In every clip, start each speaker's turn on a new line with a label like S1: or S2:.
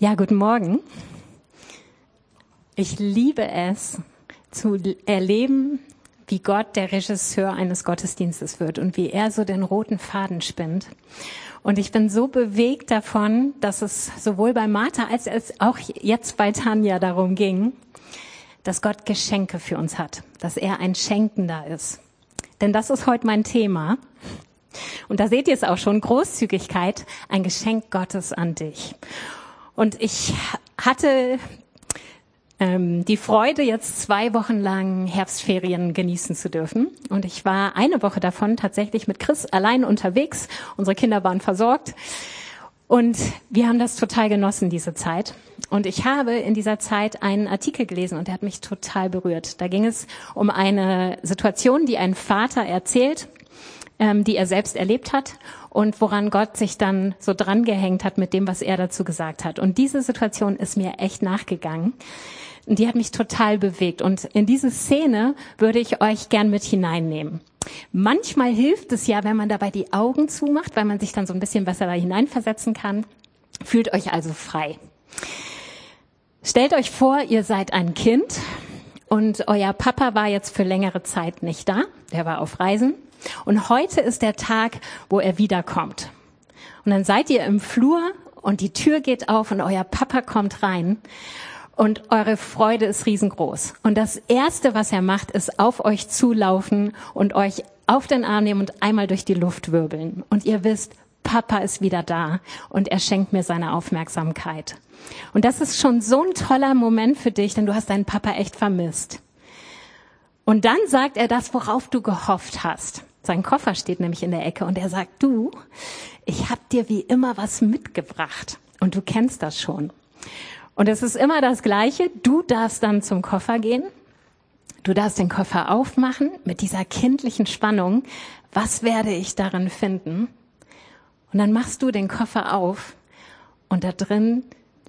S1: Ja, guten Morgen. Ich liebe es zu erleben, wie Gott der Regisseur eines Gottesdienstes wird und wie er so den roten Faden spinnt. Und ich bin so bewegt davon, dass es sowohl bei Martha als auch jetzt bei Tanja darum ging, dass Gott Geschenke für uns hat, dass er ein Schenkender ist. Denn das ist heute mein Thema. Und da seht ihr es auch schon, Großzügigkeit, ein Geschenk Gottes an dich. Und ich hatte ähm, die Freude, jetzt zwei Wochen lang Herbstferien genießen zu dürfen. Und ich war eine Woche davon tatsächlich mit Chris allein unterwegs. Unsere Kinder waren versorgt. Und wir haben das total genossen, diese Zeit. Und ich habe in dieser Zeit einen Artikel gelesen und der hat mich total berührt. Da ging es um eine Situation, die ein Vater erzählt, ähm, die er selbst erlebt hat und woran Gott sich dann so drangehängt hat mit dem, was er dazu gesagt hat. Und diese Situation ist mir echt nachgegangen. Und die hat mich total bewegt. Und in diese Szene würde ich euch gern mit hineinnehmen. Manchmal hilft es ja, wenn man dabei die Augen zumacht, weil man sich dann so ein bisschen besser da hineinversetzen kann. Fühlt euch also frei. Stellt euch vor, ihr seid ein Kind und euer Papa war jetzt für längere Zeit nicht da. Der war auf Reisen. Und heute ist der Tag, wo er wiederkommt. Und dann seid ihr im Flur und die Tür geht auf und euer Papa kommt rein und eure Freude ist riesengroß. Und das erste, was er macht, ist auf euch zulaufen und euch auf den Arm nehmen und einmal durch die Luft wirbeln. Und ihr wisst, Papa ist wieder da und er schenkt mir seine Aufmerksamkeit. Und das ist schon so ein toller Moment für dich, denn du hast deinen Papa echt vermisst. Und dann sagt er das, worauf du gehofft hast. Sein Koffer steht nämlich in der Ecke und er sagt, du, ich hab dir wie immer was mitgebracht. Und du kennst das schon. Und es ist immer das Gleiche. Du darfst dann zum Koffer gehen. Du darfst den Koffer aufmachen mit dieser kindlichen Spannung. Was werde ich darin finden? Und dann machst du den Koffer auf und da drin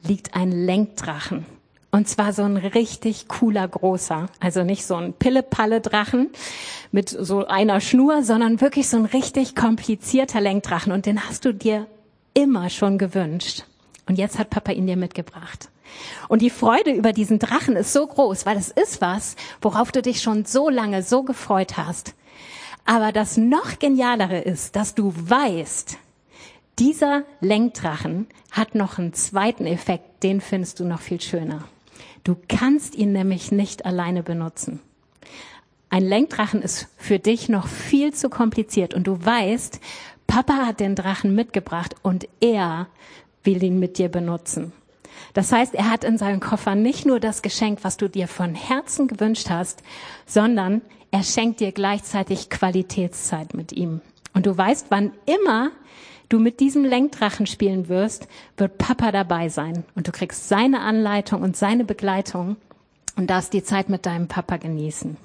S1: liegt ein Lenkdrachen. Und zwar so ein richtig cooler großer. Also nicht so ein Pille-Palle-Drachen mit so einer Schnur, sondern wirklich so ein richtig komplizierter Lenkdrachen. Und den hast du dir immer schon gewünscht. Und jetzt hat Papa ihn dir mitgebracht. Und die Freude über diesen Drachen ist so groß, weil es ist was, worauf du dich schon so lange so gefreut hast. Aber das noch genialere ist, dass du weißt, dieser Lenkdrachen hat noch einen zweiten Effekt, den findest du noch viel schöner. Du kannst ihn nämlich nicht alleine benutzen. Ein Lenkdrachen ist für dich noch viel zu kompliziert und du weißt, Papa hat den Drachen mitgebracht und er will ihn mit dir benutzen. Das heißt, er hat in seinem Koffer nicht nur das Geschenk, was du dir von Herzen gewünscht hast, sondern er schenkt dir gleichzeitig Qualitätszeit mit ihm. Und du weißt, wann immer du mit diesem Lenkdrachen spielen wirst, wird Papa dabei sein und du kriegst seine Anleitung und seine Begleitung und darfst die Zeit mit deinem Papa genießen.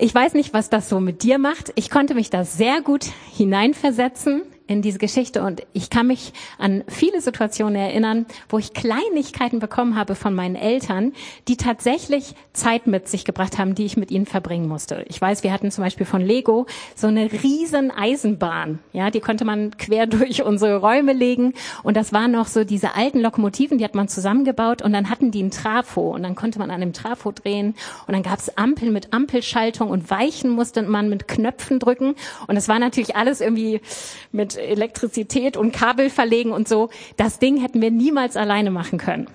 S1: Ich weiß nicht, was das so mit dir macht. Ich konnte mich da sehr gut hineinversetzen in diese Geschichte. Und ich kann mich an viele Situationen erinnern, wo ich Kleinigkeiten bekommen habe von meinen Eltern, die tatsächlich Zeit mit sich gebracht haben, die ich mit ihnen verbringen musste. Ich weiß, wir hatten zum Beispiel von Lego so eine riesen Eisenbahn, ja, die konnte man quer durch unsere Räume legen. Und das waren noch so diese alten Lokomotiven, die hat man zusammengebaut. Und dann hatten die einen Trafo. Und dann konnte man an dem Trafo drehen. Und dann gab's Ampeln mit Ampelschaltung. Und Weichen musste man mit Knöpfen drücken. Und es war natürlich alles irgendwie mit Elektrizität und Kabel verlegen und so. Das Ding hätten wir niemals alleine machen können.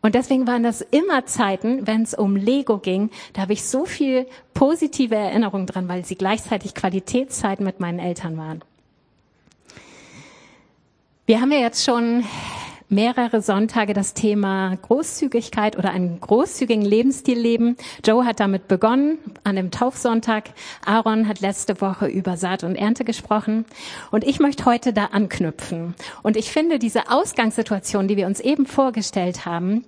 S1: Und deswegen waren das immer Zeiten, wenn es um Lego ging, da habe ich so viel positive Erinnerungen dran, weil sie gleichzeitig Qualitätszeiten mit meinen Eltern waren. Wir haben ja jetzt schon mehrere Sonntage das Thema Großzügigkeit oder einen großzügigen Lebensstil leben. Joe hat damit begonnen an dem Taufsonntag. Aaron hat letzte Woche über Saat und Ernte gesprochen. Und ich möchte heute da anknüpfen. Und ich finde diese Ausgangssituation, die wir uns eben vorgestellt haben,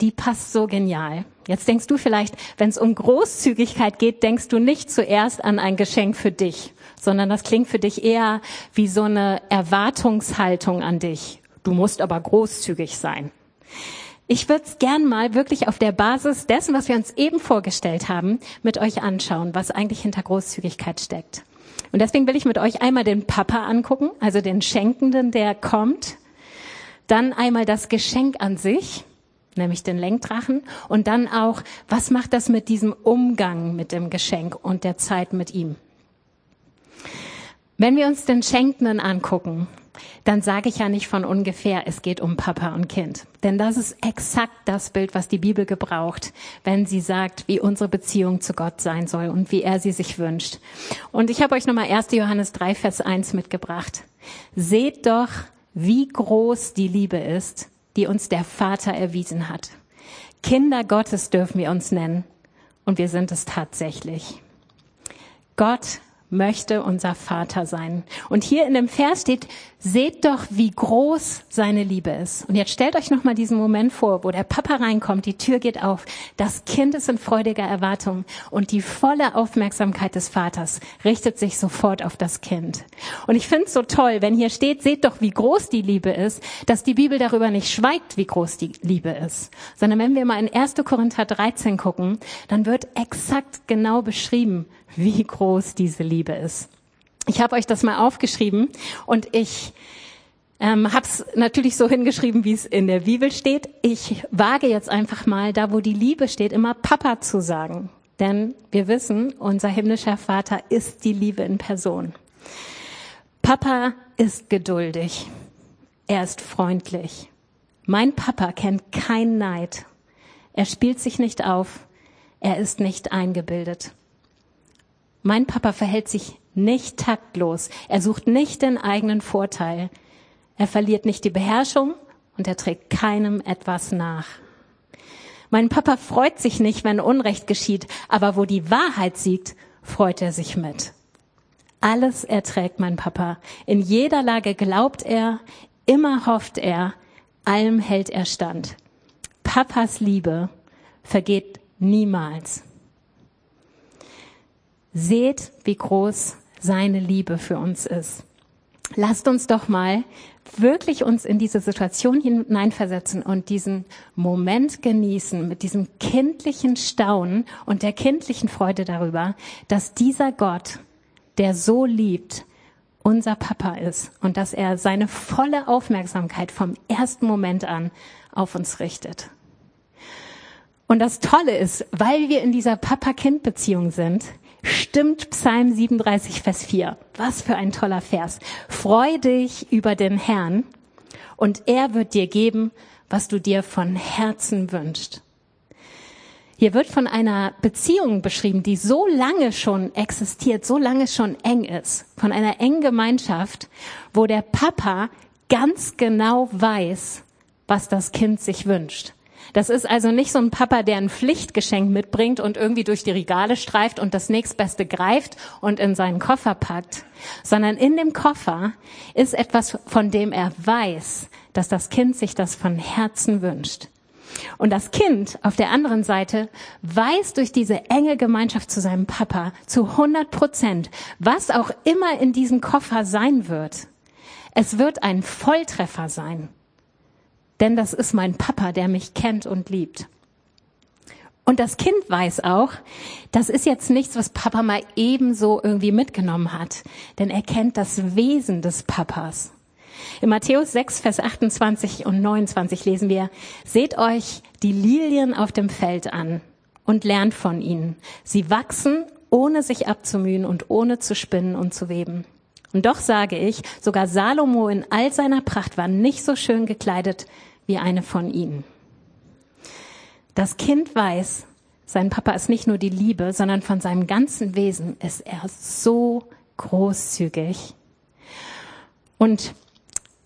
S1: die passt so genial. Jetzt denkst du vielleicht, wenn es um Großzügigkeit geht, denkst du nicht zuerst an ein Geschenk für dich, sondern das klingt für dich eher wie so eine Erwartungshaltung an dich. Du musst aber großzügig sein. Ich würde es gern mal wirklich auf der Basis dessen, was wir uns eben vorgestellt haben, mit euch anschauen, was eigentlich hinter Großzügigkeit steckt. Und deswegen will ich mit euch einmal den Papa angucken, also den Schenkenden, der kommt. dann einmal das Geschenk an sich, nämlich den Lenkdrachen, und dann auch, was macht das mit diesem Umgang mit dem Geschenk und der Zeit mit ihm. Wenn wir uns den Schenkenden angucken, dann sage ich ja nicht von ungefähr, es geht um Papa und Kind. Denn das ist exakt das Bild, was die Bibel gebraucht, wenn sie sagt, wie unsere Beziehung zu Gott sein soll und wie er sie sich wünscht. Und ich habe euch nochmal 1. Johannes 3, Vers 1 mitgebracht. Seht doch, wie groß die Liebe ist, die uns der Vater erwiesen hat. Kinder Gottes dürfen wir uns nennen. Und wir sind es tatsächlich. Gott möchte unser Vater sein. Und hier in dem Vers steht, seht doch, wie groß seine Liebe ist. Und jetzt stellt euch nochmal diesen Moment vor, wo der Papa reinkommt, die Tür geht auf, das Kind ist in freudiger Erwartung und die volle Aufmerksamkeit des Vaters richtet sich sofort auf das Kind. Und ich finde es so toll, wenn hier steht, seht doch, wie groß die Liebe ist, dass die Bibel darüber nicht schweigt, wie groß die Liebe ist, sondern wenn wir mal in 1. Korinther 13 gucken, dann wird exakt genau beschrieben, wie groß diese Liebe ist. Ich habe euch das mal aufgeschrieben und ich ähm, habe es natürlich so hingeschrieben, wie es in der Bibel steht. Ich wage jetzt einfach mal, da wo die Liebe steht, immer Papa zu sagen. Denn wir wissen, unser himmlischer Vater ist die Liebe in Person. Papa ist geduldig. Er ist freundlich. Mein Papa kennt kein Neid. Er spielt sich nicht auf. Er ist nicht eingebildet. Mein Papa verhält sich nicht taktlos. Er sucht nicht den eigenen Vorteil. Er verliert nicht die Beherrschung und er trägt keinem etwas nach. Mein Papa freut sich nicht, wenn Unrecht geschieht, aber wo die Wahrheit siegt, freut er sich mit. Alles erträgt mein Papa. In jeder Lage glaubt er, immer hofft er, allem hält er stand. Papas Liebe vergeht niemals. Seht, wie groß seine Liebe für uns ist. Lasst uns doch mal wirklich uns in diese Situation hineinversetzen und diesen Moment genießen mit diesem kindlichen Staunen und der kindlichen Freude darüber, dass dieser Gott, der so liebt, unser Papa ist und dass er seine volle Aufmerksamkeit vom ersten Moment an auf uns richtet. Und das Tolle ist, weil wir in dieser Papa-Kind-Beziehung sind, stimmt Psalm 37, Vers 4. Was für ein toller Vers. Freu dich über den Herrn und er wird dir geben, was du dir von Herzen wünschst. Hier wird von einer Beziehung beschrieben, die so lange schon existiert, so lange schon eng ist, von einer engen Gemeinschaft, wo der Papa ganz genau weiß, was das Kind sich wünscht. Das ist also nicht so ein Papa, der ein Pflichtgeschenk mitbringt und irgendwie durch die Regale streift und das nächstbeste greift und in seinen Koffer packt, sondern in dem Koffer ist etwas, von dem er weiß, dass das Kind sich das von Herzen wünscht. Und das Kind auf der anderen Seite weiß durch diese enge Gemeinschaft zu seinem Papa zu 100 Prozent, was auch immer in diesem Koffer sein wird. Es wird ein Volltreffer sein denn das ist mein Papa, der mich kennt und liebt. Und das Kind weiß auch, das ist jetzt nichts, was Papa mal ebenso irgendwie mitgenommen hat, denn er kennt das Wesen des Papas. In Matthäus 6, Vers 28 und 29 lesen wir, seht euch die Lilien auf dem Feld an und lernt von ihnen. Sie wachsen, ohne sich abzumühen und ohne zu spinnen und zu weben. Und doch sage ich, sogar Salomo in all seiner Pracht war nicht so schön gekleidet wie eine von ihnen. Das Kind weiß, sein Papa ist nicht nur die Liebe, sondern von seinem ganzen Wesen ist er so großzügig. Und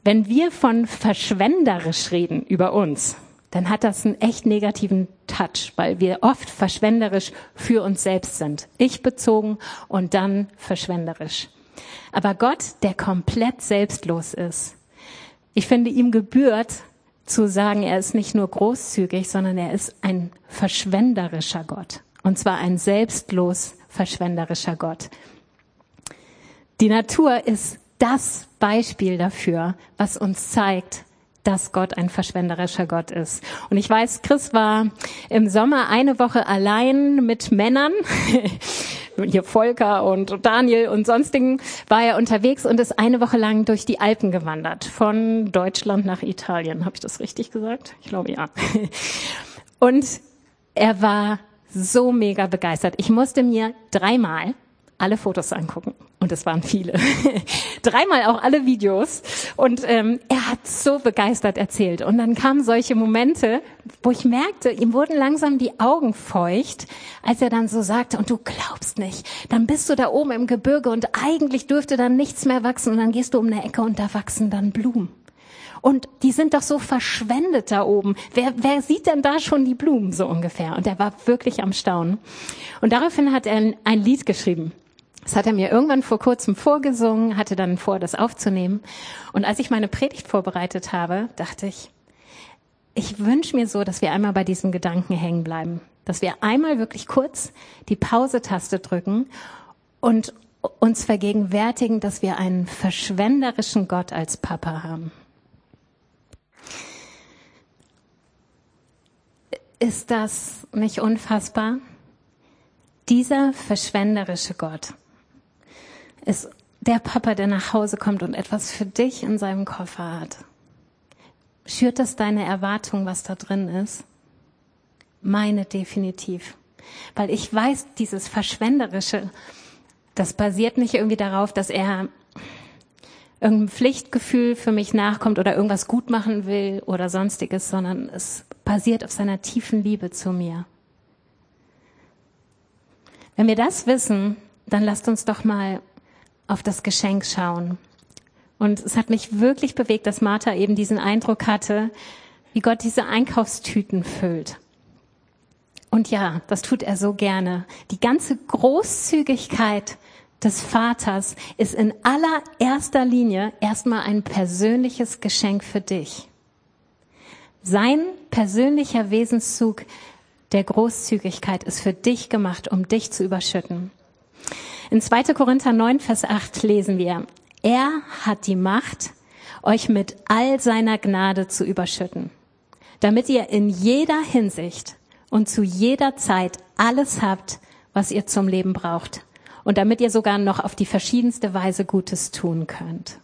S1: wenn wir von verschwenderisch reden über uns, dann hat das einen echt negativen Touch, weil wir oft verschwenderisch für uns selbst sind. Ich bezogen und dann verschwenderisch. Aber Gott, der komplett selbstlos ist, ich finde, ihm gebührt zu sagen, er ist nicht nur großzügig, sondern er ist ein verschwenderischer Gott. Und zwar ein selbstlos verschwenderischer Gott. Die Natur ist das Beispiel dafür, was uns zeigt, dass Gott ein verschwenderischer Gott ist. Und ich weiß, Chris war im Sommer eine Woche allein mit Männern hier Volker und Daniel und sonstigen, war er unterwegs und ist eine Woche lang durch die Alpen gewandert. Von Deutschland nach Italien. Habe ich das richtig gesagt? Ich glaube ja. Und er war so mega begeistert. Ich musste mir dreimal alle Fotos angucken. Und es waren viele. Dreimal auch alle Videos. Und ähm, er hat so begeistert erzählt. Und dann kamen solche Momente, wo ich merkte, ihm wurden langsam die Augen feucht, als er dann so sagte, und du glaubst nicht, dann bist du da oben im Gebirge und eigentlich dürfte dann nichts mehr wachsen. Und dann gehst du um eine Ecke und da wachsen dann Blumen. Und die sind doch so verschwendet da oben. Wer, wer sieht denn da schon die Blumen so ungefähr? Und er war wirklich am Staunen. Und daraufhin hat er ein Lied geschrieben. Das hat er mir irgendwann vor kurzem vorgesungen, hatte dann vor, das aufzunehmen. Und als ich meine Predigt vorbereitet habe, dachte ich, ich wünsche mir so, dass wir einmal bei diesem Gedanken hängen bleiben. Dass wir einmal wirklich kurz die Pause-Taste drücken und uns vergegenwärtigen, dass wir einen verschwenderischen Gott als Papa haben. Ist das nicht unfassbar? Dieser verschwenderische Gott ist der Papa, der nach Hause kommt und etwas für dich in seinem Koffer hat. Schürt das deine Erwartung, was da drin ist? Meine definitiv. Weil ich weiß, dieses Verschwenderische, das basiert nicht irgendwie darauf, dass er irgendein Pflichtgefühl für mich nachkommt oder irgendwas gut machen will oder sonstiges, sondern es basiert auf seiner tiefen Liebe zu mir. Wenn wir das wissen, dann lasst uns doch mal auf das Geschenk schauen. Und es hat mich wirklich bewegt, dass Martha eben diesen Eindruck hatte, wie Gott diese Einkaufstüten füllt. Und ja, das tut er so gerne. Die ganze Großzügigkeit des Vaters ist in allererster Linie erstmal ein persönliches Geschenk für dich. Sein persönlicher Wesenszug der Großzügigkeit ist für dich gemacht, um dich zu überschütten. In 2. Korinther 9, Vers 8 lesen wir, er hat die Macht, euch mit all seiner Gnade zu überschütten, damit ihr in jeder Hinsicht und zu jeder Zeit alles habt, was ihr zum Leben braucht und damit ihr sogar noch auf die verschiedenste Weise Gutes tun könnt.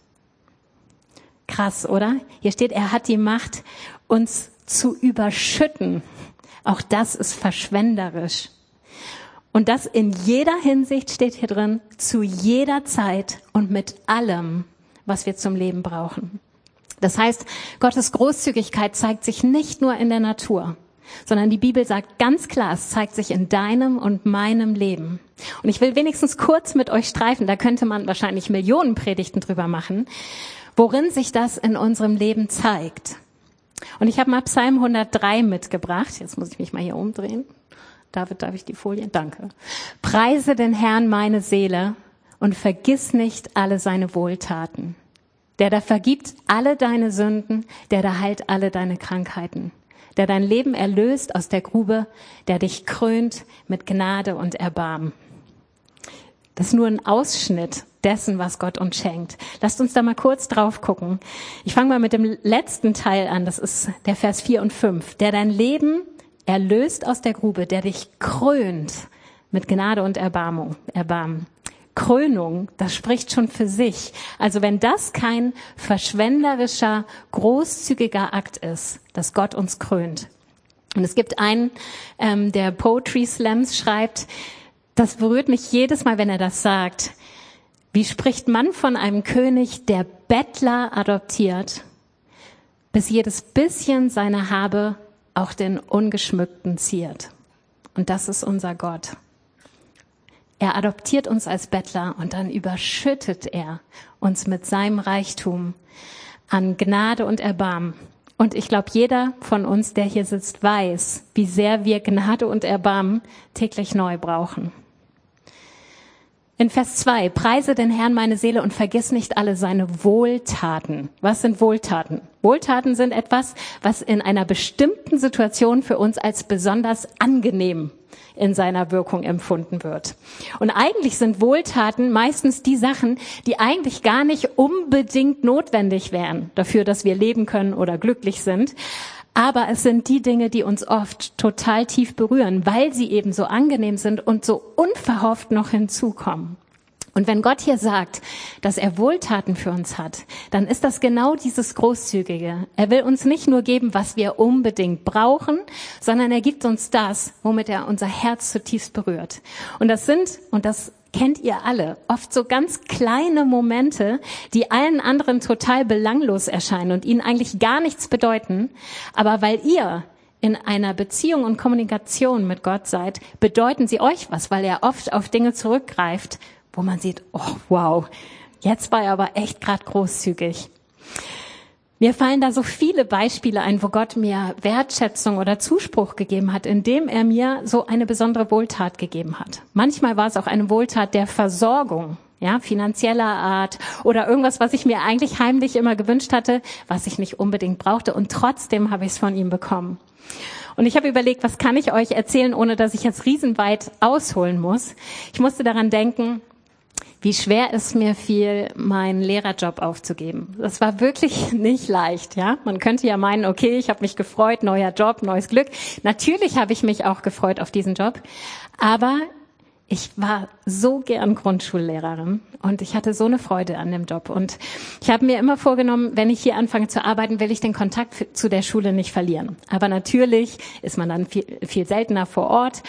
S1: Krass, oder? Hier steht, er hat die Macht, uns zu überschütten. Auch das ist verschwenderisch. Und das in jeder Hinsicht steht hier drin, zu jeder Zeit und mit allem, was wir zum Leben brauchen. Das heißt, Gottes Großzügigkeit zeigt sich nicht nur in der Natur, sondern die Bibel sagt ganz klar, es zeigt sich in deinem und meinem Leben. Und ich will wenigstens kurz mit euch streifen, da könnte man wahrscheinlich Millionen Predigten drüber machen, worin sich das in unserem Leben zeigt. Und ich habe mal Psalm 103 mitgebracht. Jetzt muss ich mich mal hier umdrehen. David, darf ich die Folie? Danke. Preise den Herrn meine Seele und vergiss nicht alle seine Wohltaten. Der da vergibt alle deine Sünden, der da heilt alle deine Krankheiten, der dein Leben erlöst aus der Grube, der dich krönt mit Gnade und Erbarmen. Das ist nur ein Ausschnitt dessen, was Gott uns schenkt. Lasst uns da mal kurz drauf gucken. Ich fange mal mit dem letzten Teil an, das ist der Vers 4 und 5. Der dein Leben erlöst aus der Grube, der dich krönt mit Gnade und Erbarmung, Erbarmen. Krönung, das spricht schon für sich. Also wenn das kein verschwenderischer, großzügiger Akt ist, dass Gott uns krönt. Und es gibt einen, ähm, der Poetry Slams schreibt, das berührt mich jedes Mal, wenn er das sagt. Wie spricht man von einem König, der Bettler adoptiert, bis jedes bisschen seiner Habe auch den Ungeschmückten ziert. Und das ist unser Gott. Er adoptiert uns als Bettler und dann überschüttet er uns mit seinem Reichtum an Gnade und Erbarmen. Und ich glaube, jeder von uns, der hier sitzt, weiß, wie sehr wir Gnade und Erbarmen täglich neu brauchen. In Vers 2, preise den Herrn meine Seele und vergiss nicht alle seine Wohltaten. Was sind Wohltaten? Wohltaten sind etwas, was in einer bestimmten Situation für uns als besonders angenehm in seiner Wirkung empfunden wird. Und eigentlich sind Wohltaten meistens die Sachen, die eigentlich gar nicht unbedingt notwendig wären dafür, dass wir leben können oder glücklich sind. Aber es sind die Dinge, die uns oft total tief berühren, weil sie eben so angenehm sind und so unverhofft noch hinzukommen. Und wenn Gott hier sagt, dass er Wohltaten für uns hat, dann ist das genau dieses Großzügige. Er will uns nicht nur geben, was wir unbedingt brauchen, sondern er gibt uns das, womit er unser Herz zutiefst berührt. Und das sind, und das kennt ihr alle, oft so ganz kleine Momente, die allen anderen total belanglos erscheinen und ihnen eigentlich gar nichts bedeuten. Aber weil ihr in einer Beziehung und Kommunikation mit Gott seid, bedeuten sie euch was, weil er oft auf Dinge zurückgreift, wo man sieht, oh wow, jetzt war er aber echt gerade großzügig. Mir fallen da so viele Beispiele ein, wo Gott mir Wertschätzung oder Zuspruch gegeben hat, indem er mir so eine besondere Wohltat gegeben hat. Manchmal war es auch eine Wohltat der Versorgung, ja, finanzieller Art oder irgendwas, was ich mir eigentlich heimlich immer gewünscht hatte, was ich nicht unbedingt brauchte und trotzdem habe ich es von ihm bekommen. Und ich habe überlegt, was kann ich euch erzählen, ohne dass ich jetzt riesenweit ausholen muss. Ich musste daran denken, wie schwer es mir fiel, meinen Lehrerjob aufzugeben. Das war wirklich nicht leicht, ja. Man könnte ja meinen, okay, ich habe mich gefreut, neuer Job, neues Glück. Natürlich habe ich mich auch gefreut auf diesen Job, aber ich war so gern Grundschullehrerin und ich hatte so eine Freude an dem Job. Und ich habe mir immer vorgenommen, wenn ich hier anfange zu arbeiten, will ich den Kontakt zu der Schule nicht verlieren. Aber natürlich ist man dann viel, viel seltener vor Ort.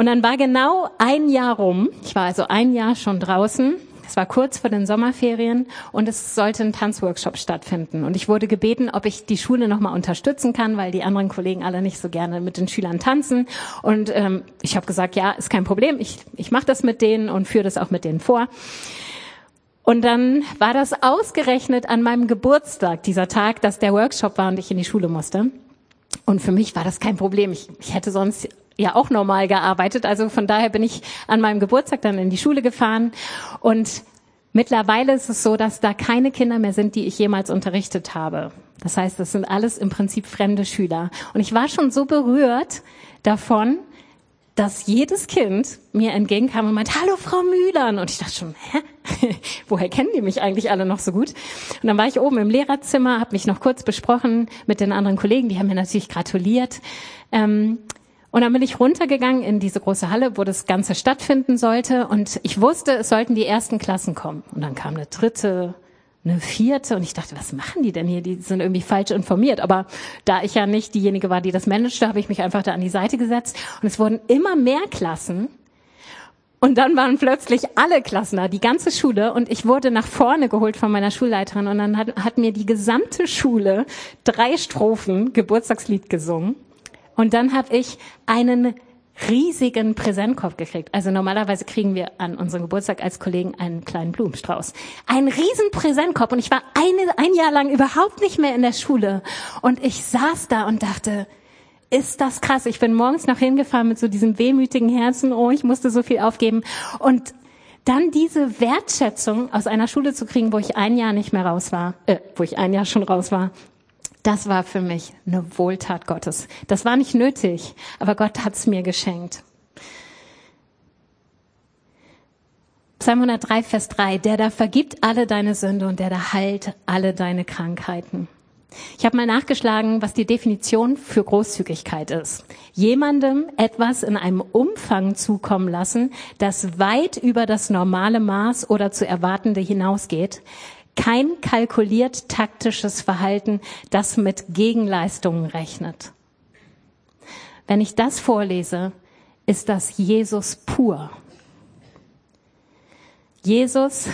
S1: Und dann war genau ein Jahr rum. Ich war also ein Jahr schon draußen. Es war kurz vor den Sommerferien und es sollte ein Tanzworkshop stattfinden. Und ich wurde gebeten, ob ich die Schule nochmal unterstützen kann, weil die anderen Kollegen alle nicht so gerne mit den Schülern tanzen. Und ähm, ich habe gesagt, ja, ist kein Problem. Ich, ich mache das mit denen und führe das auch mit denen vor. Und dann war das ausgerechnet an meinem Geburtstag, dieser Tag, dass der Workshop war und ich in die Schule musste. Und für mich war das kein Problem. Ich, ich hätte sonst ja auch normal gearbeitet. Also von daher bin ich an meinem Geburtstag dann in die Schule gefahren und Mittlerweile ist es so, dass da keine Kinder mehr sind, die ich jemals unterrichtet habe. Das heißt, das sind alles im Prinzip fremde Schüler. Und ich war schon so berührt davon, dass jedes Kind mir entgegenkam und meinte, hallo Frau Mühlern. Und ich dachte schon, hä? Woher kennen die mich eigentlich alle noch so gut? Und dann war ich oben im Lehrerzimmer, habe mich noch kurz besprochen mit den anderen Kollegen, die haben mir natürlich gratuliert. Ähm, und dann bin ich runtergegangen in diese große Halle, wo das Ganze stattfinden sollte. Und ich wusste, es sollten die ersten Klassen kommen. Und dann kam eine dritte, eine vierte. Und ich dachte, was machen die denn hier? Die sind irgendwie falsch informiert. Aber da ich ja nicht diejenige war, die das managte, habe ich mich einfach da an die Seite gesetzt. Und es wurden immer mehr Klassen. Und dann waren plötzlich alle Klassen da, die ganze Schule. Und ich wurde nach vorne geholt von meiner Schulleiterin. Und dann hat, hat mir die gesamte Schule drei Strophen Geburtstagslied gesungen. Und dann habe ich einen riesigen Präsentkorb gekriegt. Also normalerweise kriegen wir an unserem Geburtstag als Kollegen einen kleinen Blumenstrauß. Ein riesen Präsentkorb und ich war eine, ein Jahr lang überhaupt nicht mehr in der Schule. Und ich saß da und dachte, ist das krass. Ich bin morgens noch hingefahren mit so diesem wehmütigen Herzen, oh, ich musste so viel aufgeben. Und dann diese Wertschätzung aus einer Schule zu kriegen, wo ich ein Jahr nicht mehr raus war, äh, wo ich ein Jahr schon raus war, das war für mich eine Wohltat Gottes. Das war nicht nötig, aber Gott hat es mir geschenkt. Psalm 103, Vers 3, der da vergibt alle deine Sünde und der da heilt alle deine Krankheiten. Ich habe mal nachgeschlagen, was die Definition für Großzügigkeit ist. Jemandem etwas in einem Umfang zukommen lassen, das weit über das normale Maß oder zu erwartende hinausgeht, kein kalkuliert taktisches Verhalten, das mit Gegenleistungen rechnet. Wenn ich das vorlese, ist das Jesus pur. Jesus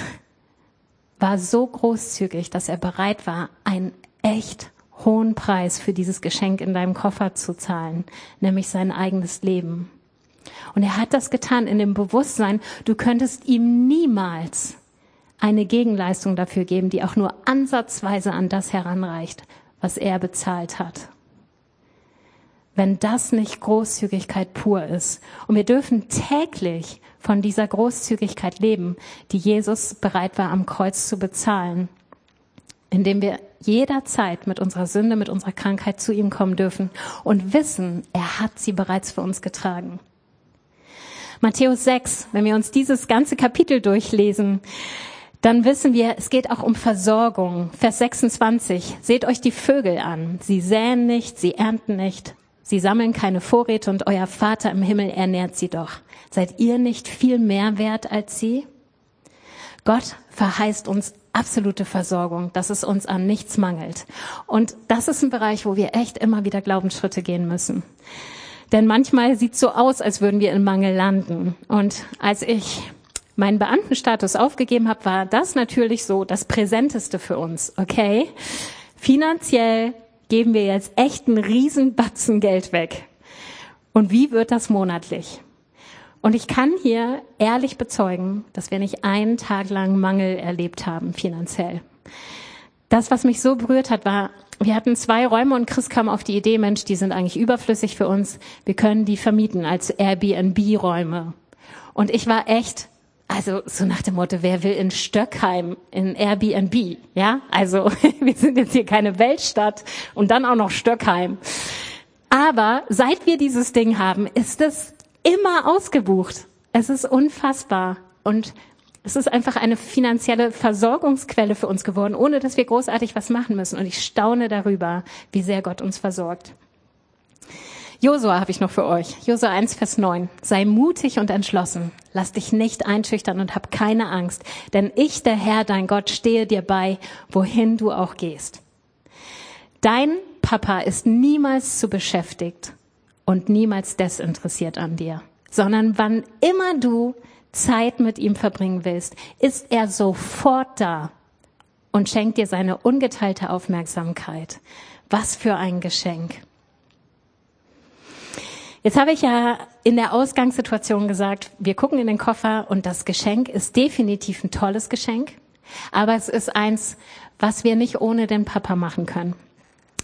S1: war so großzügig, dass er bereit war, einen echt hohen Preis für dieses Geschenk in deinem Koffer zu zahlen, nämlich sein eigenes Leben. Und er hat das getan in dem Bewusstsein, du könntest ihm niemals eine Gegenleistung dafür geben, die auch nur ansatzweise an das heranreicht, was er bezahlt hat. Wenn das nicht Großzügigkeit pur ist. Und wir dürfen täglich von dieser Großzügigkeit leben, die Jesus bereit war, am Kreuz zu bezahlen, indem wir jederzeit mit unserer Sünde, mit unserer Krankheit zu ihm kommen dürfen und wissen, er hat sie bereits für uns getragen. Matthäus 6, wenn wir uns dieses ganze Kapitel durchlesen, dann wissen wir, es geht auch um Versorgung. Vers 26. Seht euch die Vögel an. Sie säen nicht, sie ernten nicht. Sie sammeln keine Vorräte und euer Vater im Himmel ernährt sie doch. Seid ihr nicht viel mehr wert als sie? Gott verheißt uns absolute Versorgung, dass es uns an nichts mangelt. Und das ist ein Bereich, wo wir echt immer wieder Glaubensschritte gehen müssen. Denn manchmal sieht es so aus, als würden wir in Mangel landen. Und als ich meinen Beamtenstatus aufgegeben habe, war das natürlich so das Präsenteste für uns. Okay, finanziell geben wir jetzt echt einen riesen Batzen Geld weg. Und wie wird das monatlich? Und ich kann hier ehrlich bezeugen, dass wir nicht einen Tag lang Mangel erlebt haben finanziell. Das, was mich so berührt hat, war, wir hatten zwei Räume und Chris kam auf die Idee, Mensch, die sind eigentlich überflüssig für uns. Wir können die vermieten als Airbnb-Räume. Und ich war echt also so nach dem Motto, wer will in Stöckheim in Airbnb? Ja, also wir sind jetzt hier keine Weltstadt und dann auch noch Stöckheim. Aber seit wir dieses Ding haben, ist es immer ausgebucht. Es ist unfassbar und es ist einfach eine finanzielle Versorgungsquelle für uns geworden, ohne dass wir großartig was machen müssen. Und ich staune darüber, wie sehr Gott uns versorgt. Josua habe ich noch für euch. Josua 1, Vers 9. Sei mutig und entschlossen. Lass dich nicht einschüchtern und hab keine Angst, denn ich, der Herr, dein Gott, stehe dir bei, wohin du auch gehst. Dein Papa ist niemals zu beschäftigt und niemals desinteressiert an dir, sondern wann immer du Zeit mit ihm verbringen willst, ist er sofort da und schenkt dir seine ungeteilte Aufmerksamkeit. Was für ein Geschenk. Jetzt habe ich ja in der Ausgangssituation gesagt, wir gucken in den Koffer und das Geschenk ist definitiv ein tolles Geschenk, aber es ist eins, was wir nicht ohne den Papa machen können.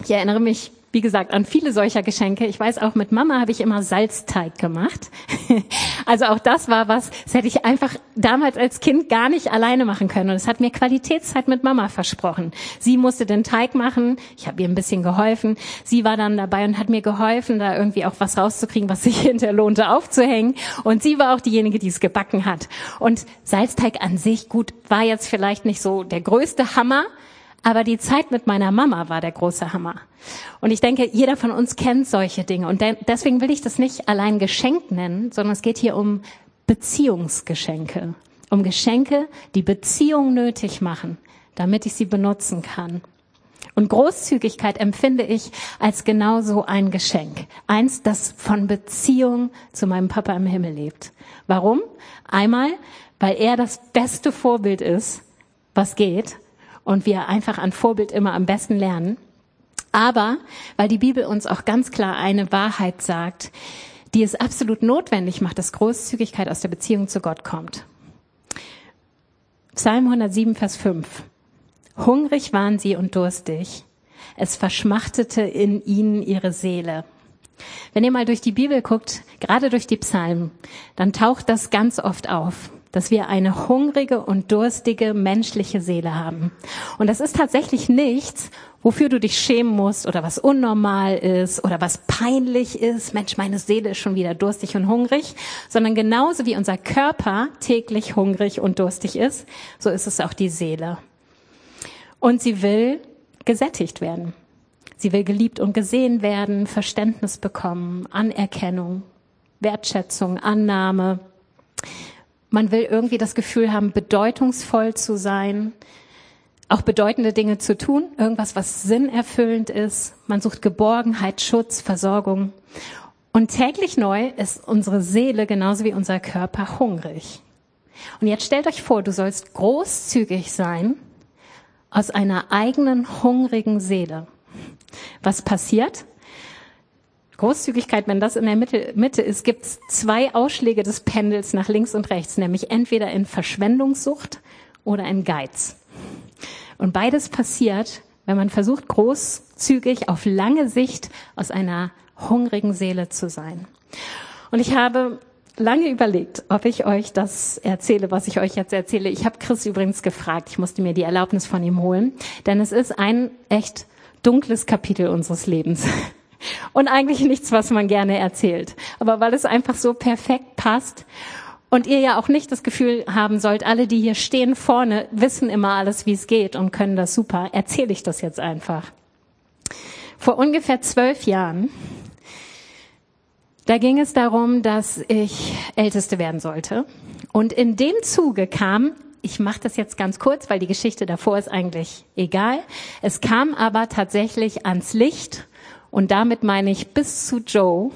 S1: Ich erinnere mich wie gesagt, an viele solcher Geschenke. Ich weiß auch, mit Mama habe ich immer Salzteig gemacht. also auch das war was, das hätte ich einfach damals als Kind gar nicht alleine machen können. Und es hat mir Qualitätszeit mit Mama versprochen. Sie musste den Teig machen, ich habe ihr ein bisschen geholfen. Sie war dann dabei und hat mir geholfen, da irgendwie auch was rauszukriegen, was sich hinterher lohnte aufzuhängen. Und sie war auch diejenige, die es gebacken hat. Und Salzteig an sich, gut, war jetzt vielleicht nicht so der größte Hammer, aber die Zeit mit meiner Mama war der große Hammer. Und ich denke, jeder von uns kennt solche Dinge. Und deswegen will ich das nicht allein Geschenk nennen, sondern es geht hier um Beziehungsgeschenke. Um Geschenke, die Beziehung nötig machen, damit ich sie benutzen kann. Und Großzügigkeit empfinde ich als genauso ein Geschenk. Eins, das von Beziehung zu meinem Papa im Himmel lebt. Warum? Einmal, weil er das beste Vorbild ist, was geht und wir einfach an Vorbild immer am besten lernen. Aber weil die Bibel uns auch ganz klar eine Wahrheit sagt, die es absolut notwendig macht, dass Großzügigkeit aus der Beziehung zu Gott kommt. Psalm 107, Vers 5. Hungrig waren sie und durstig. Es verschmachtete in ihnen ihre Seele. Wenn ihr mal durch die Bibel guckt, gerade durch die Psalmen, dann taucht das ganz oft auf dass wir eine hungrige und durstige menschliche Seele haben. Und das ist tatsächlich nichts, wofür du dich schämen musst oder was unnormal ist oder was peinlich ist. Mensch, meine Seele ist schon wieder durstig und hungrig, sondern genauso wie unser Körper täglich hungrig und durstig ist, so ist es auch die Seele. Und sie will gesättigt werden. Sie will geliebt und gesehen werden, Verständnis bekommen, Anerkennung, Wertschätzung, Annahme. Man will irgendwie das Gefühl haben, bedeutungsvoll zu sein, auch bedeutende Dinge zu tun, irgendwas, was sinnerfüllend ist. Man sucht Geborgenheit, Schutz, Versorgung. Und täglich neu ist unsere Seele genauso wie unser Körper hungrig. Und jetzt stellt euch vor, du sollst großzügig sein aus einer eigenen hungrigen Seele. Was passiert? Großzügigkeit, wenn das in der Mitte, Mitte ist, gibt es zwei Ausschläge des Pendels nach links und rechts, nämlich entweder in Verschwendungssucht oder in Geiz. Und beides passiert, wenn man versucht, großzügig auf lange Sicht aus einer hungrigen Seele zu sein. Und ich habe lange überlegt, ob ich euch das erzähle, was ich euch jetzt erzähle. Ich habe Chris übrigens gefragt, ich musste mir die Erlaubnis von ihm holen, denn es ist ein echt dunkles Kapitel unseres Lebens. Und eigentlich nichts, was man gerne erzählt. Aber weil es einfach so perfekt passt. Und ihr ja auch nicht das Gefühl haben sollt, alle, die hier stehen vorne, wissen immer alles, wie es geht und können das super, erzähle ich das jetzt einfach. Vor ungefähr zwölf Jahren, da ging es darum, dass ich Älteste werden sollte. Und in dem Zuge kam, ich mache das jetzt ganz kurz, weil die Geschichte davor ist eigentlich egal. Es kam aber tatsächlich ans Licht und damit meine ich bis zu Joe,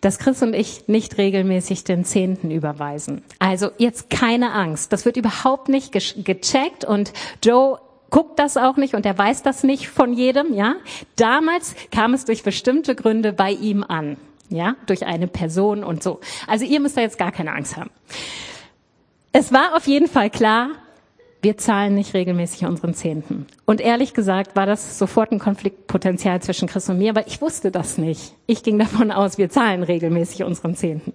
S1: dass Chris und ich nicht regelmäßig den Zehnten überweisen. Also jetzt keine Angst. Das wird überhaupt nicht gecheckt und Joe guckt das auch nicht und er weiß das nicht von jedem, ja. Damals kam es durch bestimmte Gründe bei ihm an, ja, durch eine Person und so. Also ihr müsst da jetzt gar keine Angst haben. Es war auf jeden Fall klar, wir zahlen nicht regelmäßig unseren Zehnten. Und ehrlich gesagt war das sofort ein Konfliktpotenzial zwischen Chris und mir, weil ich wusste das nicht. Ich ging davon aus, wir zahlen regelmäßig unseren Zehnten.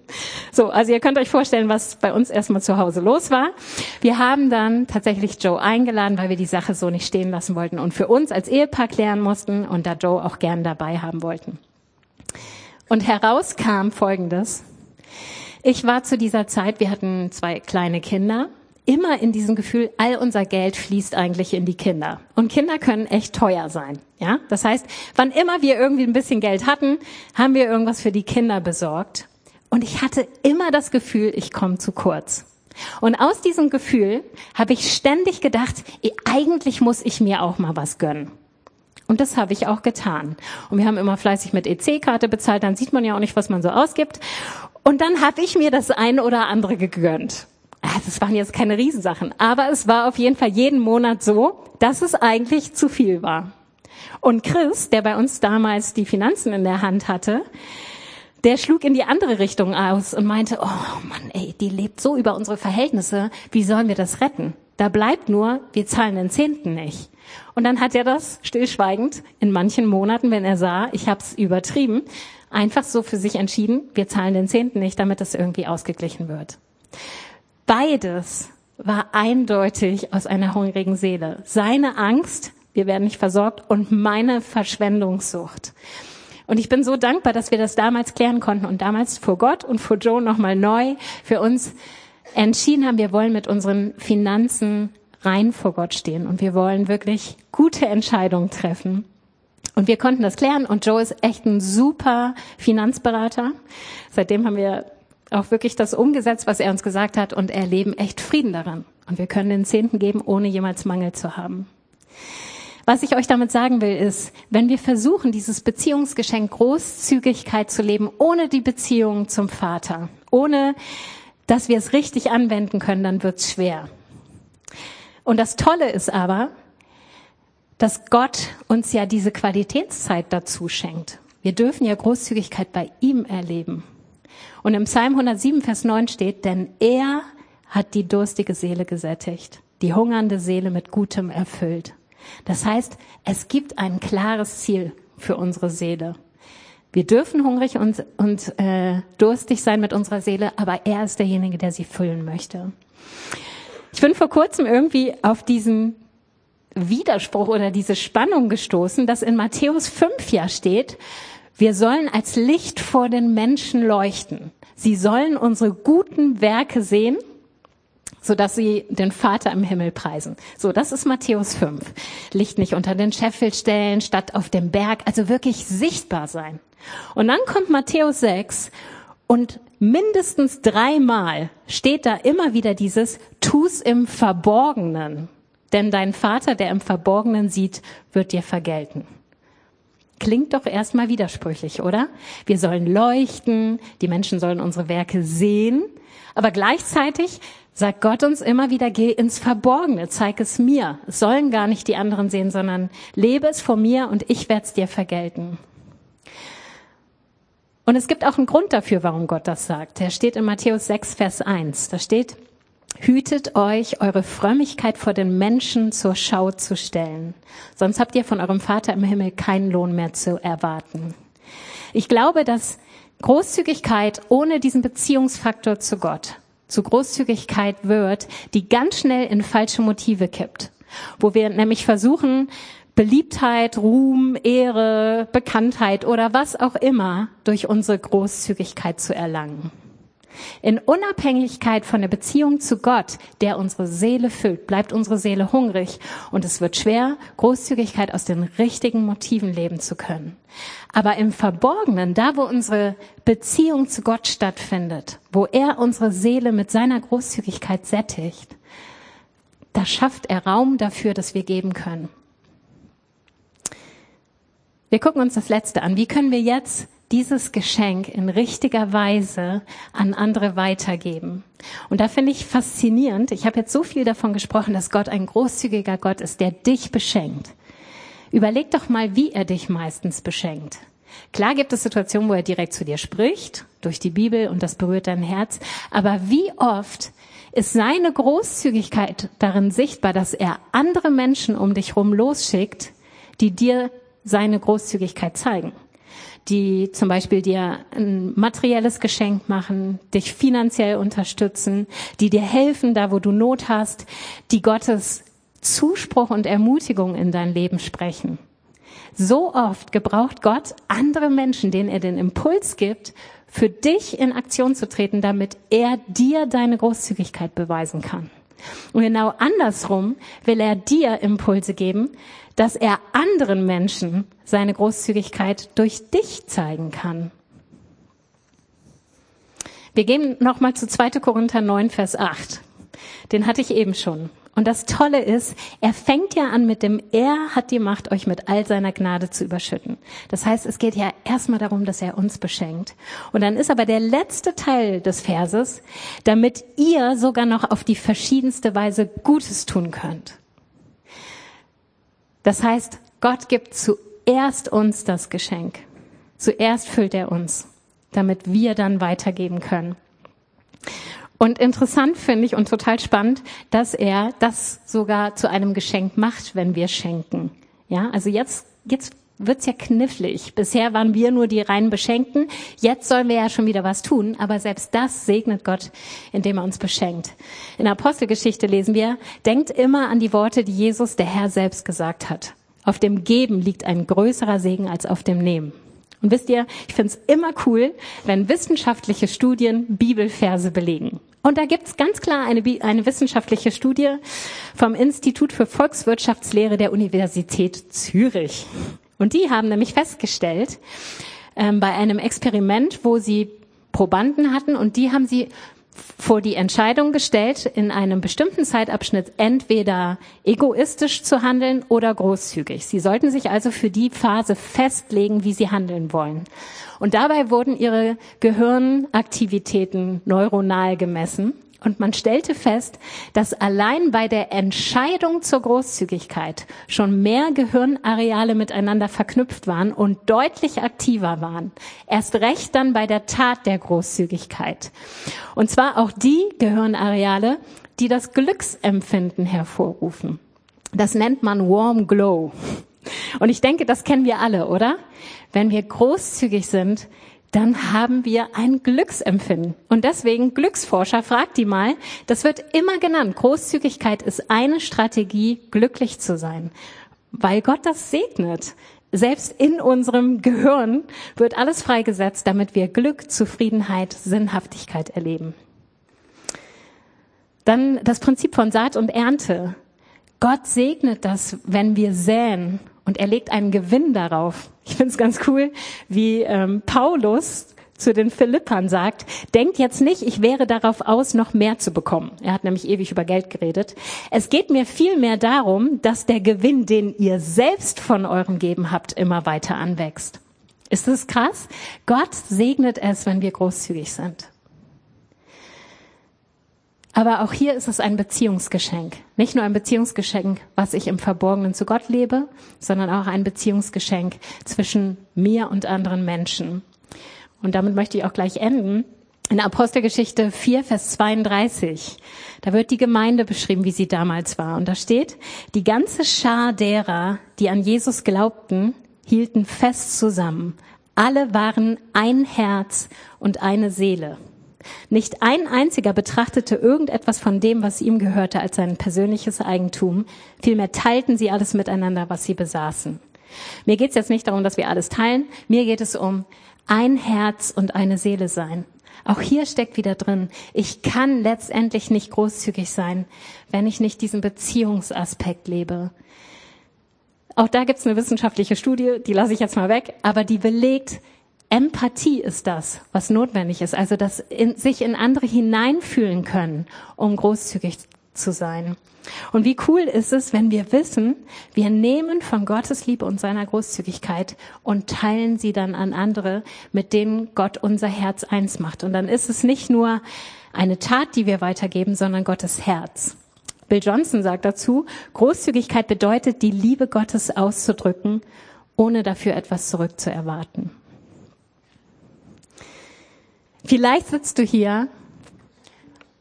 S1: So, also ihr könnt euch vorstellen, was bei uns erstmal zu Hause los war. Wir haben dann tatsächlich Joe eingeladen, weil wir die Sache so nicht stehen lassen wollten und für uns als Ehepaar klären mussten und da Joe auch gern dabei haben wollten. Und herauskam Folgendes. Ich war zu dieser Zeit, wir hatten zwei kleine Kinder immer in diesem Gefühl, all unser Geld fließt eigentlich in die Kinder. Und Kinder können echt teuer sein. Ja, das heißt, wann immer wir irgendwie ein bisschen Geld hatten, haben wir irgendwas für die Kinder besorgt. Und ich hatte immer das Gefühl, ich komme zu kurz. Und aus diesem Gefühl habe ich ständig gedacht, eigentlich muss ich mir auch mal was gönnen. Und das habe ich auch getan. Und wir haben immer fleißig mit EC-Karte bezahlt, dann sieht man ja auch nicht, was man so ausgibt. Und dann habe ich mir das eine oder andere gegönnt. Das ah, waren jetzt keine Riesensachen, aber es war auf jeden Fall jeden Monat so, dass es eigentlich zu viel war. Und Chris, der bei uns damals die Finanzen in der Hand hatte, der schlug in die andere Richtung aus und meinte, oh Mann, ey, die lebt so über unsere Verhältnisse, wie sollen wir das retten? Da bleibt nur, wir zahlen den Zehnten nicht. Und dann hat er das stillschweigend in manchen Monaten, wenn er sah, ich hab's übertrieben, einfach so für sich entschieden, wir zahlen den Zehnten nicht, damit das irgendwie ausgeglichen wird. Beides war eindeutig aus einer hungrigen Seele. Seine Angst, wir werden nicht versorgt, und meine Verschwendungssucht. Und ich bin so dankbar, dass wir das damals klären konnten und damals vor Gott und vor Joe nochmal neu für uns entschieden haben, wir wollen mit unseren Finanzen rein vor Gott stehen und wir wollen wirklich gute Entscheidungen treffen. Und wir konnten das klären und Joe ist echt ein super Finanzberater. Seitdem haben wir auch wirklich das umgesetzt, was er uns gesagt hat und erleben echt Frieden daran. Und wir können den Zehnten geben, ohne jemals Mangel zu haben. Was ich euch damit sagen will, ist, wenn wir versuchen, dieses Beziehungsgeschenk Großzügigkeit zu leben, ohne die Beziehung zum Vater, ohne dass wir es richtig anwenden können, dann wird es schwer. Und das Tolle ist aber, dass Gott uns ja diese Qualitätszeit dazu schenkt. Wir dürfen ja Großzügigkeit bei ihm erleben. Und im Psalm 107, Vers 9 steht, denn er hat die durstige Seele gesättigt, die hungernde Seele mit Gutem erfüllt. Das heißt, es gibt ein klares Ziel für unsere Seele. Wir dürfen hungrig und, und äh, durstig sein mit unserer Seele, aber er ist derjenige, der sie füllen möchte. Ich bin vor kurzem irgendwie auf diesen Widerspruch oder diese Spannung gestoßen, dass in Matthäus 5 ja steht, wir sollen als Licht vor den Menschen leuchten. Sie sollen unsere guten Werke sehen, sodass sie den Vater im Himmel preisen. So, das ist Matthäus 5. Licht nicht unter den Scheffel stellen, statt auf dem Berg, also wirklich sichtbar sein. Und dann kommt Matthäus 6 und mindestens dreimal steht da immer wieder dieses Tu's im Verborgenen. Denn dein Vater, der im Verborgenen sieht, wird dir vergelten. Klingt doch erstmal widersprüchlich, oder? Wir sollen leuchten, die Menschen sollen unsere Werke sehen, aber gleichzeitig sagt Gott uns immer wieder, geh ins Verborgene, zeig es mir. Es sollen gar nicht die anderen sehen, sondern lebe es vor mir und ich werde es dir vergelten. Und es gibt auch einen Grund dafür, warum Gott das sagt. Der steht in Matthäus 6, Vers 1. Da steht, Hütet euch, eure Frömmigkeit vor den Menschen zur Schau zu stellen. Sonst habt ihr von eurem Vater im Himmel keinen Lohn mehr zu erwarten. Ich glaube, dass Großzügigkeit ohne diesen Beziehungsfaktor zu Gott zu Großzügigkeit wird, die ganz schnell in falsche Motive kippt. Wo wir nämlich versuchen, Beliebtheit, Ruhm, Ehre, Bekanntheit oder was auch immer durch unsere Großzügigkeit zu erlangen. In Unabhängigkeit von der Beziehung zu Gott, der unsere Seele füllt, bleibt unsere Seele hungrig und es wird schwer, Großzügigkeit aus den richtigen Motiven leben zu können. Aber im Verborgenen, da wo unsere Beziehung zu Gott stattfindet, wo er unsere Seele mit seiner Großzügigkeit sättigt, da schafft er Raum dafür, dass wir geben können. Wir gucken uns das Letzte an. Wie können wir jetzt dieses Geschenk in richtiger Weise an andere weitergeben. Und da finde ich faszinierend, ich habe jetzt so viel davon gesprochen, dass Gott ein großzügiger Gott ist, der dich beschenkt. Überleg doch mal, wie er dich meistens beschenkt. Klar gibt es Situationen, wo er direkt zu dir spricht, durch die Bibel und das berührt dein Herz, aber wie oft ist seine Großzügigkeit darin sichtbar, dass er andere Menschen um dich rum losschickt, die dir seine Großzügigkeit zeigen die zum Beispiel dir ein materielles Geschenk machen, dich finanziell unterstützen, die dir helfen, da wo du Not hast, die Gottes Zuspruch und Ermutigung in dein Leben sprechen. So oft gebraucht Gott andere Menschen, denen er den Impuls gibt, für dich in Aktion zu treten, damit er dir deine Großzügigkeit beweisen kann. Und genau andersrum will er dir Impulse geben, dass er anderen Menschen seine Großzügigkeit durch dich zeigen kann. Wir gehen nochmal zu 2. Korinther 9, Vers 8. Den hatte ich eben schon. Und das Tolle ist, er fängt ja an mit dem, er hat die Macht, euch mit all seiner Gnade zu überschütten. Das heißt, es geht ja erstmal darum, dass er uns beschenkt. Und dann ist aber der letzte Teil des Verses, damit ihr sogar noch auf die verschiedenste Weise Gutes tun könnt. Das heißt, Gott gibt zuerst uns das Geschenk. Zuerst füllt er uns, damit wir dann weitergeben können. Und interessant finde ich und total spannend, dass er das sogar zu einem Geschenk macht, wenn wir schenken. Ja, also jetzt, jetzt wird's ja knifflig. Bisher waren wir nur die reinen Beschenkten. Jetzt sollen wir ja schon wieder was tun. Aber selbst das segnet Gott, indem er uns beschenkt. In der Apostelgeschichte lesen wir, denkt immer an die Worte, die Jesus, der Herr selbst gesagt hat. Auf dem Geben liegt ein größerer Segen als auf dem Nehmen. Und wisst ihr, ich finde es immer cool, wenn wissenschaftliche Studien Bibelverse belegen. Und da gibt's ganz klar eine, eine wissenschaftliche Studie vom Institut für Volkswirtschaftslehre der Universität Zürich. Und die haben nämlich festgestellt, ähm, bei einem Experiment, wo sie Probanden hatten und die haben sie vor die Entscheidung gestellt, in einem bestimmten Zeitabschnitt entweder egoistisch zu handeln oder großzügig. Sie sollten sich also für die Phase festlegen, wie sie handeln wollen. Und dabei wurden ihre Gehirnaktivitäten neuronal gemessen. Und man stellte fest, dass allein bei der Entscheidung zur Großzügigkeit schon mehr Gehirnareale miteinander verknüpft waren und deutlich aktiver waren. Erst recht dann bei der Tat der Großzügigkeit. Und zwar auch die Gehirnareale, die das Glücksempfinden hervorrufen. Das nennt man Warm Glow. Und ich denke, das kennen wir alle, oder? Wenn wir großzügig sind, dann haben wir ein Glücksempfinden. Und deswegen, Glücksforscher, fragt die mal, das wird immer genannt. Großzügigkeit ist eine Strategie, glücklich zu sein. Weil Gott das segnet. Selbst in unserem Gehirn wird alles freigesetzt, damit wir Glück, Zufriedenheit, Sinnhaftigkeit erleben. Dann das Prinzip von Saat und Ernte. Gott segnet das, wenn wir säen und er legt einen Gewinn darauf. Ich finde es ganz cool, wie ähm, Paulus zu den Philippern sagt, denkt jetzt nicht, ich wäre darauf aus, noch mehr zu bekommen. Er hat nämlich ewig über Geld geredet. Es geht mir vielmehr darum, dass der Gewinn, den ihr selbst von eurem Geben habt, immer weiter anwächst. Ist das krass? Gott segnet es, wenn wir großzügig sind. Aber auch hier ist es ein Beziehungsgeschenk. Nicht nur ein Beziehungsgeschenk, was ich im Verborgenen zu Gott lebe, sondern auch ein Beziehungsgeschenk zwischen mir und anderen Menschen. Und damit möchte ich auch gleich enden. In der Apostelgeschichte 4, Vers 32, da wird die Gemeinde beschrieben, wie sie damals war. Und da steht, die ganze Schar derer, die an Jesus glaubten, hielten fest zusammen. Alle waren ein Herz und eine Seele. Nicht ein einziger betrachtete irgendetwas von dem, was ihm gehörte, als sein persönliches Eigentum. Vielmehr teilten sie alles miteinander, was sie besaßen. Mir geht es jetzt nicht darum, dass wir alles teilen. Mir geht es um ein Herz und eine Seele sein. Auch hier steckt wieder drin, ich kann letztendlich nicht großzügig sein, wenn ich nicht diesen Beziehungsaspekt lebe. Auch da gibt es eine wissenschaftliche Studie, die lasse ich jetzt mal weg, aber die belegt, Empathie ist das, was notwendig ist. Also das in, sich in andere hineinfühlen können, um großzügig zu sein. Und wie cool ist es, wenn wir wissen, wir nehmen von Gottes Liebe und seiner Großzügigkeit und teilen sie dann an andere, mit denen Gott unser Herz eins macht. Und dann ist es nicht nur eine Tat, die wir weitergeben, sondern Gottes Herz. Bill Johnson sagt dazu, Großzügigkeit bedeutet, die Liebe Gottes auszudrücken, ohne dafür etwas zurückzuerwarten. Vielleicht sitzt du hier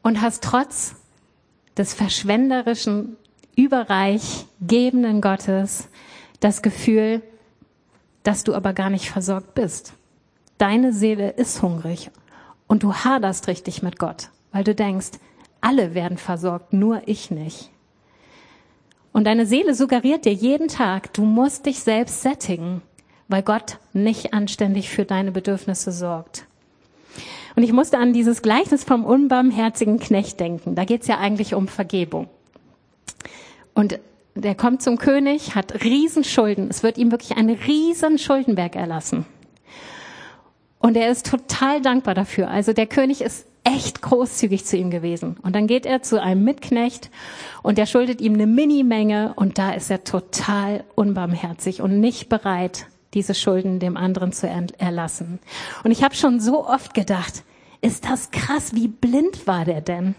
S1: und hast trotz des verschwenderischen, überreich gebenden Gottes das Gefühl, dass du aber gar nicht versorgt bist. Deine Seele ist hungrig und du haderst richtig mit Gott, weil du denkst, alle werden versorgt, nur ich nicht. Und deine Seele suggeriert dir jeden Tag, du musst dich selbst sättigen, weil Gott nicht anständig für deine Bedürfnisse sorgt. Und ich musste an dieses Gleichnis vom unbarmherzigen Knecht denken. Da geht es ja eigentlich um Vergebung. Und der kommt zum König, hat Riesenschulden. Es wird ihm wirklich ein riesen Schuldenberg erlassen. Und er ist total dankbar dafür. Also der König ist echt großzügig zu ihm gewesen. Und dann geht er zu einem Mitknecht und der schuldet ihm eine Minimenge und da ist er total unbarmherzig und nicht bereit, diese Schulden dem anderen zu erlassen. Und ich habe schon so oft gedacht, ist das krass, wie blind war der denn?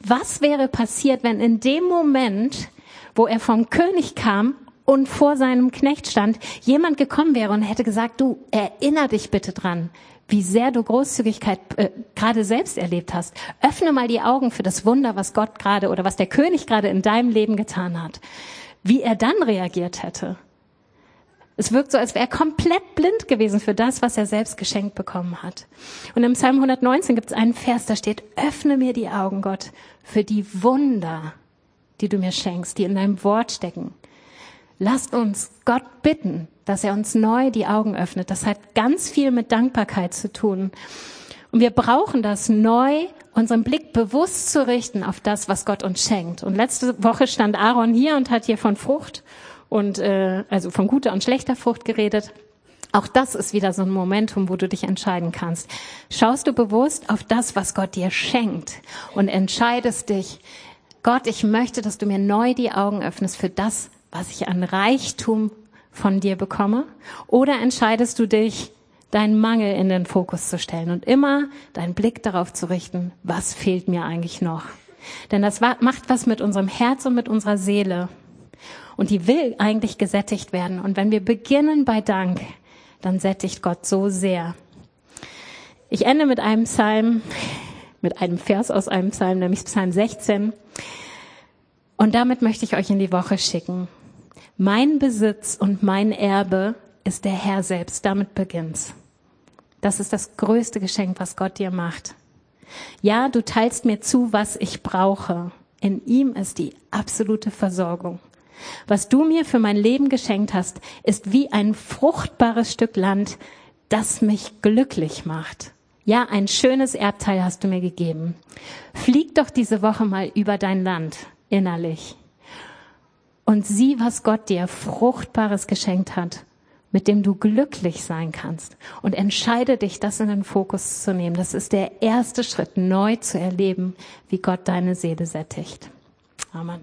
S1: Was wäre passiert, wenn in dem Moment, wo er vom König kam und vor seinem Knecht stand, jemand gekommen wäre und hätte gesagt, du, erinner dich bitte dran, wie sehr du Großzügigkeit äh, gerade selbst erlebt hast. Öffne mal die Augen für das Wunder, was Gott gerade oder was der König gerade in deinem Leben getan hat. Wie er dann reagiert hätte. Es wirkt so, als wäre er komplett blind gewesen für das, was er selbst geschenkt bekommen hat. Und im Psalm 119 gibt es einen Vers, da steht, öffne mir die Augen, Gott, für die Wunder, die du mir schenkst, die in deinem Wort stecken. Lasst uns Gott bitten, dass er uns neu die Augen öffnet. Das hat ganz viel mit Dankbarkeit zu tun. Und wir brauchen das neu, unseren Blick bewusst zu richten auf das, was Gott uns schenkt. Und letzte Woche stand Aaron hier und hat hier von Frucht und äh, also von guter und schlechter Frucht geredet. Auch das ist wieder so ein Momentum, wo du dich entscheiden kannst. Schaust du bewusst auf das, was Gott dir schenkt und entscheidest dich, Gott, ich möchte, dass du mir neu die Augen öffnest für das, was ich an Reichtum von dir bekomme? Oder entscheidest du dich, deinen Mangel in den Fokus zu stellen und immer deinen Blick darauf zu richten, was fehlt mir eigentlich noch? Denn das macht was mit unserem Herz und mit unserer Seele. Und die will eigentlich gesättigt werden. Und wenn wir beginnen bei Dank, dann sättigt Gott so sehr. Ich ende mit einem Psalm, mit einem Vers aus einem Psalm, nämlich Psalm 16. Und damit möchte ich euch in die Woche schicken. Mein Besitz und mein Erbe ist der Herr selbst. Damit beginnt's. Das ist das größte Geschenk, was Gott dir macht. Ja, du teilst mir zu, was ich brauche. In ihm ist die absolute Versorgung. Was du mir für mein Leben geschenkt hast, ist wie ein fruchtbares Stück Land, das mich glücklich macht. Ja, ein schönes Erbteil hast du mir gegeben. Flieg doch diese Woche mal über dein Land innerlich und sieh, was Gott dir fruchtbares geschenkt hat, mit dem du glücklich sein kannst. Und entscheide dich, das in den Fokus zu nehmen. Das ist der erste Schritt, neu zu erleben, wie Gott deine Seele sättigt. Amen.